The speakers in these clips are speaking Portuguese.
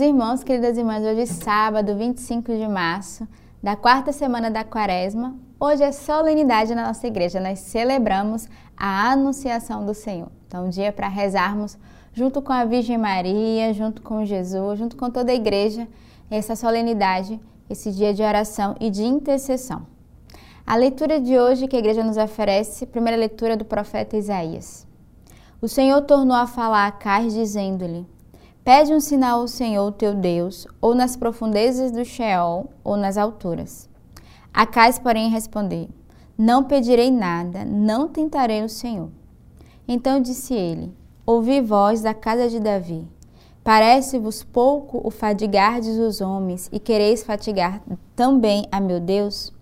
Irmãos, queridas irmãs, hoje é sábado, 25 de março, da quarta semana da quaresma. Hoje é solenidade na nossa igreja, nós celebramos a anunciação do Senhor. Então, um dia para rezarmos junto com a Virgem Maria, junto com Jesus, junto com toda a igreja, essa solenidade, esse dia de oração e de intercessão. A leitura de hoje que a igreja nos oferece, primeira leitura do profeta Isaías. O Senhor tornou a falar a Cais, dizendo-lhe: Pede um sinal ao Senhor teu Deus, ou nas profundezas do Sheol, ou nas alturas. Acais, porém, respondeu: Não pedirei nada, não tentarei o Senhor. Então disse ele: Ouvi voz da casa de Davi. Parece-vos pouco o fadigardes os homens e quereis fatigar também a meu Deus?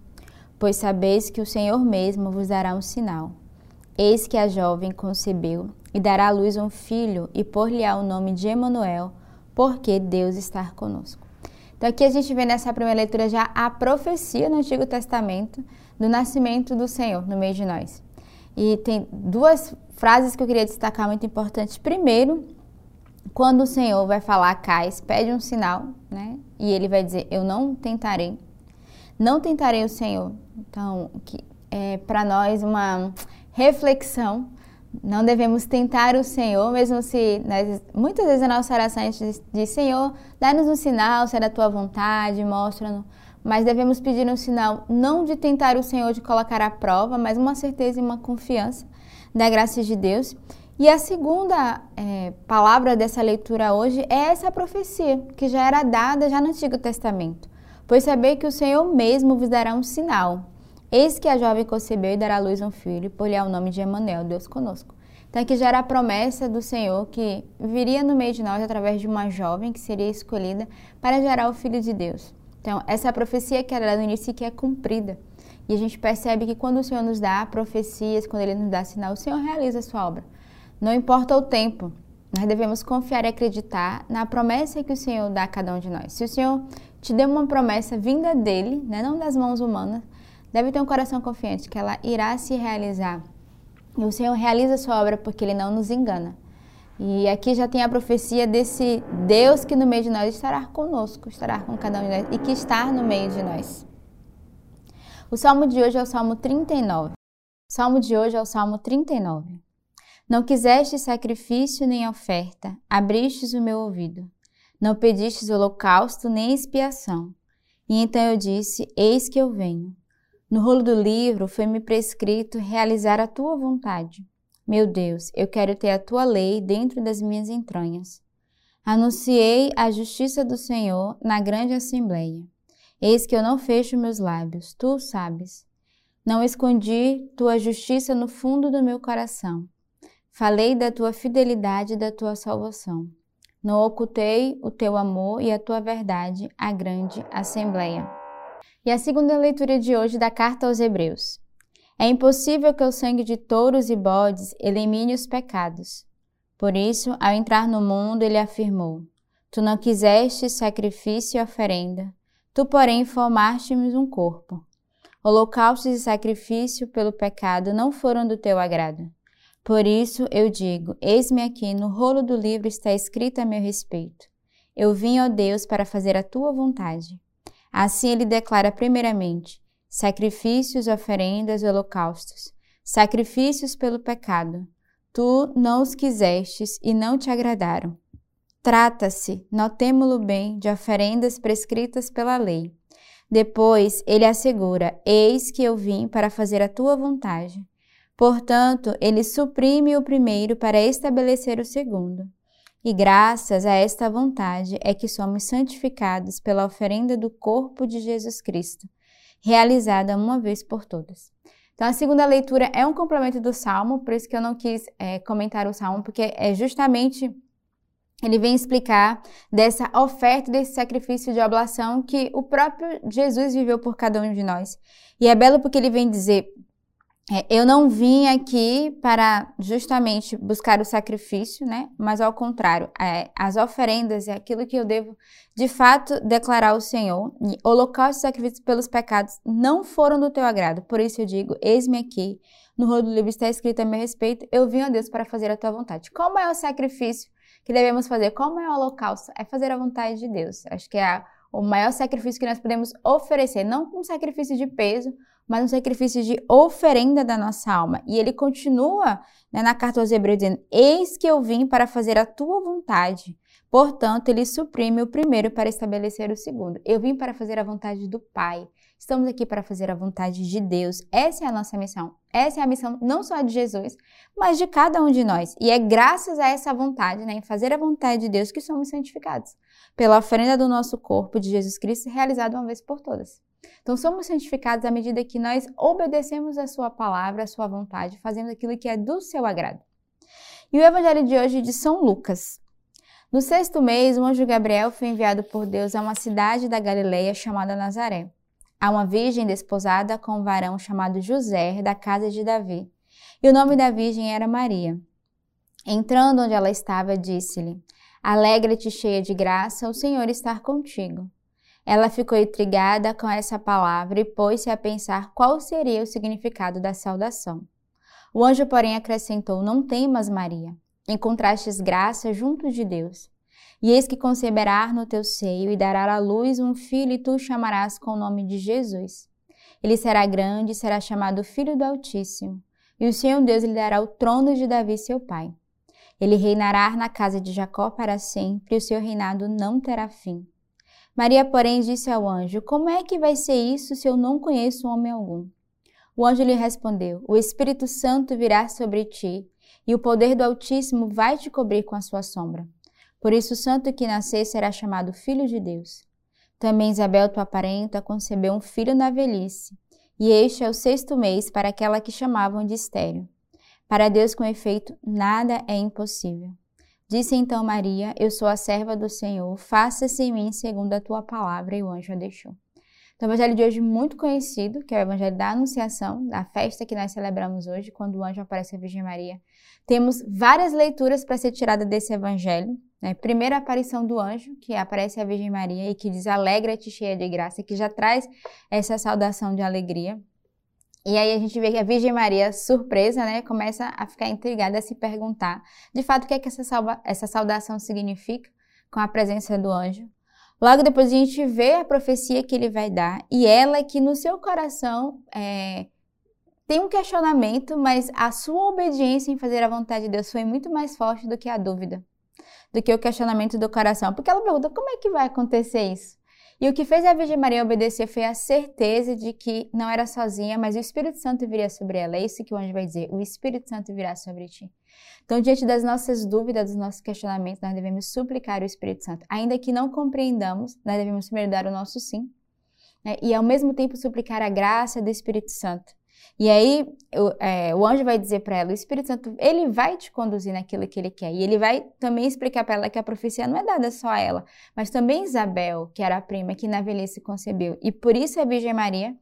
Pois sabeis que o Senhor mesmo vos dará um sinal. Eis que a jovem concebeu e dará à luz um filho e pôr-lhe-á o nome de Emanuel, porque Deus está conosco. Então aqui a gente vê nessa primeira leitura já a profecia no Antigo Testamento do nascimento do Senhor no meio de nós. E tem duas frases que eu queria destacar muito importantes. Primeiro, quando o Senhor vai falar a Cais, pede um sinal, né? E ele vai dizer: Eu não tentarei. Não tentarei o Senhor. Então, que é para nós uma reflexão não devemos tentar o Senhor, mesmo se nós, muitas vezes a nossa oração a diz, diz Senhor, dá-nos um sinal, se é da tua vontade, mostra-nos. Mas devemos pedir um sinal não de tentar o Senhor, de colocar à prova, mas uma certeza e uma confiança da graça de Deus. E a segunda é, palavra dessa leitura hoje é essa profecia, que já era dada já no Antigo Testamento. Pois saber que o Senhor mesmo vos dará um sinal. Eis que a jovem concebeu e dará à luz um filho, e por-lhe o nome de Emanuel, Deus conosco. Então aqui já era a promessa do Senhor que viria no meio de nós através de uma jovem que seria escolhida para gerar o Filho de Deus. Então essa profecia que era no início que é cumprida. E a gente percebe que quando o Senhor nos dá profecias, quando Ele nos dá sinal, o Senhor realiza a sua obra. Não importa o tempo, nós devemos confiar e acreditar na promessa que o Senhor dá a cada um de nós. Se o Senhor te deu uma promessa vinda dele, né, não das mãos humanas, deve ter um coração confiante que ela irá se realizar. E o Senhor realiza a sua obra porque ele não nos engana. E aqui já tem a profecia desse Deus que no meio de nós estará conosco, estará com cada um de nós e que está no meio de nós. O salmo de hoje é o salmo 39. O salmo de hoje é o salmo 39. Não quiseste sacrifício nem oferta, abristes o meu ouvido. Não pedistes holocausto nem expiação. E então eu disse: Eis que eu venho. No rolo do livro foi-me prescrito realizar a tua vontade. Meu Deus, eu quero ter a tua lei dentro das minhas entranhas. Anunciei a justiça do Senhor na grande assembleia. Eis que eu não fecho meus lábios, tu sabes. Não escondi tua justiça no fundo do meu coração. Falei da tua fidelidade e da tua salvação. Não ocultei o teu amor e a tua verdade à grande assembleia. E a segunda leitura de hoje da carta aos Hebreus. É impossível que o sangue de touros e bodes elimine os pecados. Por isso, ao entrar no mundo, ele afirmou: Tu não quiseste sacrifício e oferenda, tu, porém, formaste-me um corpo. Holocaustos e sacrifício pelo pecado não foram do teu agrado. Por isso eu digo: Eis-me aqui, no rolo do livro está escrito a meu respeito. Eu vim, ó Deus, para fazer a tua vontade. Assim ele declara primeiramente sacrifícios, oferendas e holocaustos, sacrifícios pelo pecado. Tu não os quisestes e não te agradaram. Trata-se, notemo-lo bem, de oferendas prescritas pela lei. Depois ele assegura: Eis que eu vim para fazer a tua vontade. Portanto, ele suprime o primeiro para estabelecer o segundo. E graças a esta vontade é que somos santificados pela oferenda do corpo de Jesus Cristo, realizada uma vez por todas. Então, a segunda leitura é um complemento do Salmo, por isso que eu não quis é, comentar o Salmo, porque é justamente ele vem explicar dessa oferta, desse sacrifício de oblação que o próprio Jesus viveu por cada um de nós. E é belo porque ele vem dizer: eu não vim aqui para justamente buscar o sacrifício, né? Mas ao contrário, é, as oferendas é aquilo que eu devo de fato declarar ao Senhor. E holocausto e sacrifício pelos pecados não foram do teu agrado. Por isso eu digo: eis-me aqui. No rolo do livro está escrito a meu respeito: eu vim a Deus para fazer a tua vontade. Qual é o sacrifício que devemos fazer. Como é o holocausto? É fazer a vontade de Deus. Acho que é a, o maior sacrifício que nós podemos oferecer, não um sacrifício de peso, mas um sacrifício de oferenda da nossa alma. E ele continua né, na carta aos Hebreus dizendo: Eis que eu vim para fazer a tua vontade. Portanto, ele suprime o primeiro para estabelecer o segundo. Eu vim para fazer a vontade do Pai. Estamos aqui para fazer a vontade de Deus. Essa é a nossa missão. Essa é a missão não só de Jesus, mas de cada um de nós. E é graças a essa vontade, né, em fazer a vontade de Deus, que somos santificados. Pela oferenda do nosso corpo de Jesus Cristo, realizada uma vez por todas. Então, somos santificados à medida que nós obedecemos a Sua palavra, a Sua vontade, fazendo aquilo que é do seu agrado. E o evangelho de hoje é de São Lucas. No sexto mês, o anjo Gabriel foi enviado por Deus a uma cidade da Galileia chamada Nazaré a uma virgem desposada com um varão chamado José, da casa de Davi. E o nome da virgem era Maria. Entrando onde ela estava, disse-lhe: Alegra-te, cheia de graça, o Senhor está contigo. Ela ficou intrigada com essa palavra e pôs-se a pensar qual seria o significado da saudação. O anjo, porém, acrescentou: Não temas, Maria. Encontrastes graça junto de Deus. E eis que conceberá no teu seio e dará à luz um filho, e tu o chamarás com o nome de Jesus. Ele será grande e será chamado Filho do Altíssimo. E o Senhor Deus lhe dará o trono de Davi, seu pai. Ele reinará na casa de Jacó para sempre, e o seu reinado não terá fim. Maria, porém, disse ao anjo: Como é que vai ser isso se eu não conheço homem algum? O anjo lhe respondeu: O Espírito Santo virá sobre ti, e o poder do Altíssimo vai te cobrir com a sua sombra. Por isso, o santo que nascer será chamado Filho de Deus. Também Isabel, tua parenta, concebeu um filho na velhice, e este é o sexto mês para aquela que chamavam de estéreo. Para Deus, com efeito, nada é impossível. Disse então Maria: Eu sou a serva do Senhor, faça-se em mim segundo a tua palavra. E o anjo a deixou. Então, o evangelho de hoje muito conhecido, que é o evangelho da Anunciação, da festa que nós celebramos hoje, quando o anjo aparece a Virgem Maria. Temos várias leituras para ser tirada desse evangelho. Né? Primeira aparição do anjo, que aparece a Virgem Maria e que diz alegra-te cheia de graça, que já traz essa saudação de alegria. E aí a gente vê que a Virgem Maria, surpresa, né, começa a ficar intrigada, a se perguntar, de fato, o que é que essa, salva, essa saudação significa com a presença do anjo. Logo depois a gente vê a profecia que ele vai dar e ela que no seu coração é, tem um questionamento, mas a sua obediência em fazer a vontade de Deus foi muito mais forte do que a dúvida, do que o questionamento do coração. Porque ela pergunta: como é que vai acontecer isso? E o que fez a Virgem Maria obedecer foi a certeza de que não era sozinha, mas o Espírito Santo viria sobre ela. É isso que o anjo vai dizer: o Espírito Santo virá sobre ti. Então, diante das nossas dúvidas, dos nossos questionamentos, nós devemos suplicar o Espírito Santo. Ainda que não compreendamos, nós devemos primeiro dar o nosso sim. Né? E ao mesmo tempo suplicar a graça do Espírito Santo. E aí o, é, o anjo vai dizer para ela, o Espírito Santo, ele vai te conduzir naquilo que ele quer. E ele vai também explicar para ela que a profecia não é dada só a ela, mas também Isabel, que era a prima que na velhice concebeu. E por isso a Virgem Maria,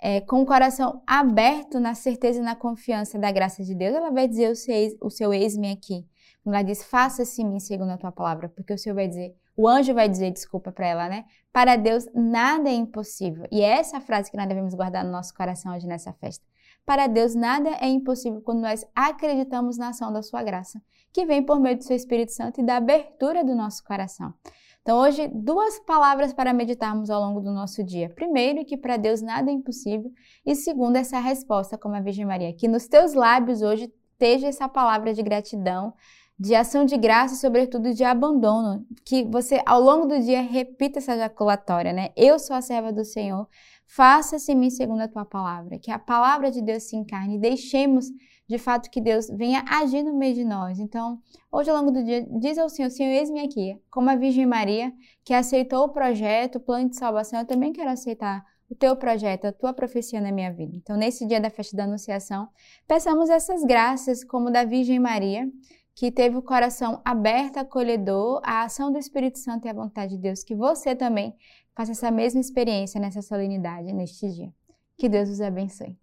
é, com o coração aberto na certeza e na confiança da graça de Deus, ela vai dizer o seu, o seu ex-me aqui. Ela diz, faça-se mim segundo a tua palavra, porque o Senhor vai dizer, o anjo vai dizer, desculpa para ela, né? Para Deus nada é impossível. E é essa frase que nós devemos guardar no nosso coração hoje nessa festa. Para Deus, nada é impossível quando nós acreditamos na ação da Sua graça, que vem por meio do Seu Espírito Santo e da abertura do nosso coração. Então, hoje, duas palavras para meditarmos ao longo do nosso dia. Primeiro, que para Deus nada é impossível. E segundo, essa resposta, como a Virgem Maria. Que nos teus lábios hoje esteja essa palavra de gratidão, de ação de graça sobretudo, de abandono. Que você, ao longo do dia, repita essa ejaculatória, né? Eu sou a serva do Senhor Faça-se em mim segundo a tua palavra, que a palavra de Deus se encarne deixemos de fato que Deus venha agir no meio de nós. Então, hoje ao longo do dia, diz ao Senhor, Senhor, eis-me aqui, como a Virgem Maria, que aceitou o projeto, o plano de salvação, eu também quero aceitar o teu projeto, a tua profecia na minha vida. Então, nesse dia da festa da Anunciação, peçamos essas graças, como da Virgem Maria, que teve o coração aberto, acolhedor, à ação do Espírito Santo e à vontade de Deus, que você também faça essa mesma experiência nessa solenidade, neste dia. Que Deus os abençoe.